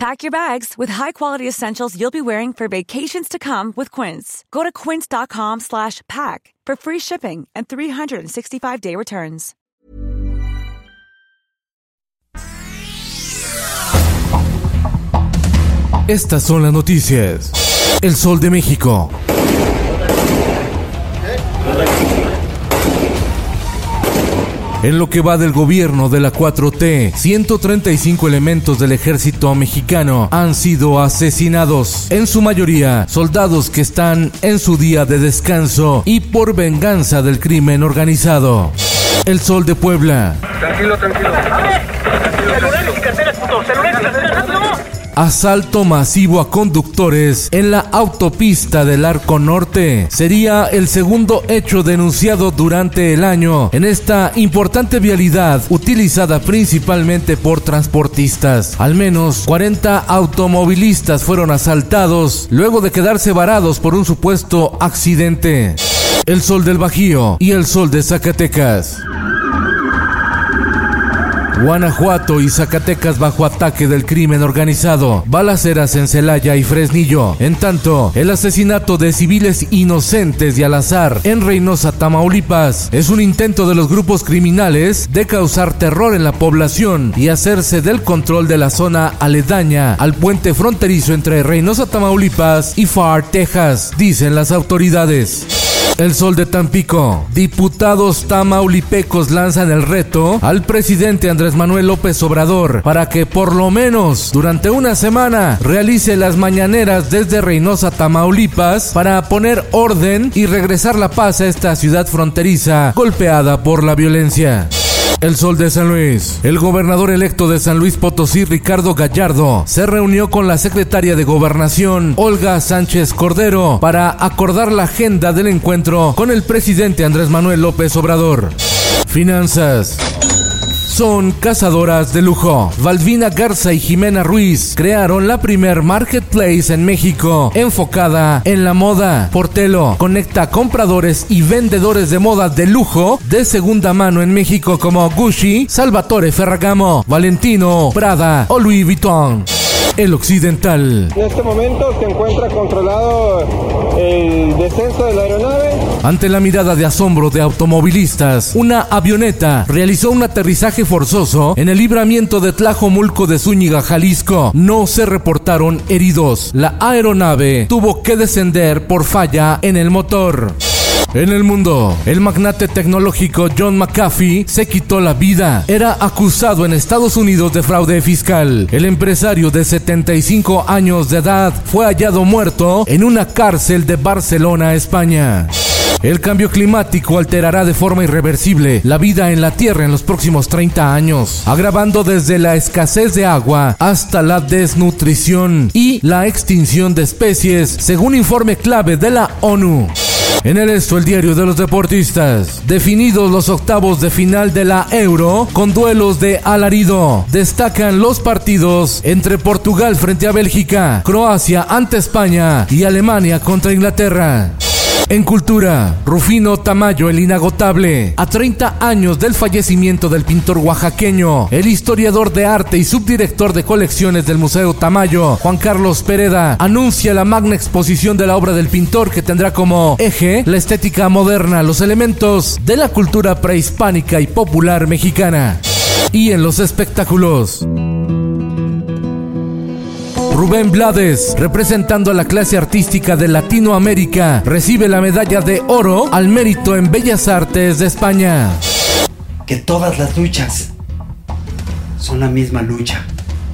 Pack your bags with high-quality essentials you'll be wearing for vacations to come with Quince. Go to quince.com slash pack for free shipping and 365-day returns. Estas son las noticias. El Sol de México. En lo que va del gobierno de la 4T, 135 elementos del ejército mexicano han sido asesinados, en su mayoría soldados que están en su día de descanso y por venganza del crimen organizado. El Sol de Puebla. Tranquilo, tranquilo. Celulares y Asalto masivo a conductores en la autopista del Arco Norte. Sería el segundo hecho denunciado durante el año en esta importante vialidad utilizada principalmente por transportistas. Al menos 40 automovilistas fueron asaltados luego de quedarse varados por un supuesto accidente. El sol del Bajío y el sol de Zacatecas. Guanajuato y Zacatecas bajo ataque del crimen organizado, balaceras en Celaya y Fresnillo. En tanto, el asesinato de civiles inocentes y al azar en Reynosa, Tamaulipas, es un intento de los grupos criminales de causar terror en la población y hacerse del control de la zona aledaña al puente fronterizo entre Reynosa, Tamaulipas y Far, Texas, dicen las autoridades. El Sol de Tampico. Diputados tamaulipecos lanzan el reto al presidente Andrés Manuel López Obrador para que por lo menos durante una semana realice las mañaneras desde Reynosa, Tamaulipas, para poner orden y regresar la paz a esta ciudad fronteriza golpeada por la violencia. El Sol de San Luis. El gobernador electo de San Luis Potosí, Ricardo Gallardo, se reunió con la secretaria de Gobernación, Olga Sánchez Cordero, para acordar la agenda del encuentro con el presidente Andrés Manuel López Obrador. Finanzas son cazadoras de lujo. Valvina Garza y Jimena Ruiz crearon la primer marketplace en México enfocada en la moda. Portelo conecta compradores y vendedores de moda de lujo de segunda mano en México como Gucci, Salvatore Ferragamo, Valentino, Prada o Louis Vuitton. El occidental. En este momento se encuentra controlado el descenso de aeronave. Ante la mirada de asombro de automovilistas, una avioneta realizó un aterrizaje forzoso en el libramiento de Tlajomulco de Zúñiga, Jalisco. No se reportaron heridos. La aeronave tuvo que descender por falla en el motor. En el mundo, el magnate tecnológico John McAfee se quitó la vida. Era acusado en Estados Unidos de fraude fiscal. El empresario de 75 años de edad fue hallado muerto en una cárcel de Barcelona, España. El cambio climático alterará de forma irreversible la vida en la Tierra en los próximos 30 años, agravando desde la escasez de agua hasta la desnutrición y la extinción de especies, según informe clave de la ONU. En el esto, el diario de los deportistas. Definidos los octavos de final de la Euro con duelos de alarido. Destacan los partidos entre Portugal frente a Bélgica, Croacia ante España y Alemania contra Inglaterra. En cultura, Rufino Tamayo, el inagotable. A 30 años del fallecimiento del pintor oaxaqueño, el historiador de arte y subdirector de colecciones del Museo Tamayo, Juan Carlos Pereda, anuncia la magna exposición de la obra del pintor que tendrá como eje la estética moderna, los elementos de la cultura prehispánica y popular mexicana. Y en los espectáculos. Rubén Blades, representando a la clase artística de Latinoamérica, recibe la medalla de oro al mérito en Bellas Artes de España. Que todas las luchas son la misma lucha.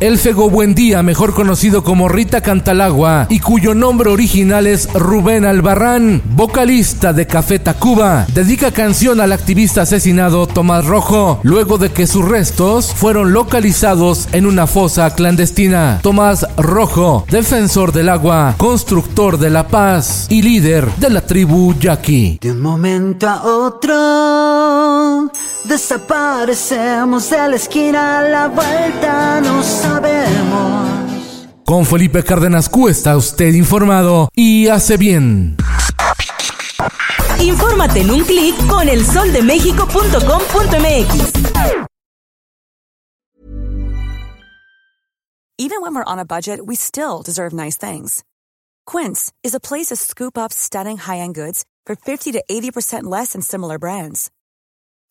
El Fego Buendía, mejor conocido como Rita Cantalagua, y cuyo nombre original es Rubén Albarrán, vocalista de Café Tacuba, dedica canción al activista asesinado Tomás Rojo, luego de que sus restos fueron localizados en una fosa clandestina. Tomás Rojo, defensor del agua, constructor de la paz y líder de la tribu Yaqui. De un momento a otro Desaparecemos de la esquina a la vuelta, no sabemos. Con Felipe Cárdenas Q está usted informado y hace bien. Infórmate en un clic con elsoldemexico.com.mx. Even when we're on a budget, we still deserve nice things. Quince is a place to scoop up stunning high-end goods for 50 to 80% less than similar brands.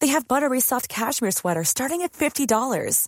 They have buttery soft cashmere sweaters starting at $50,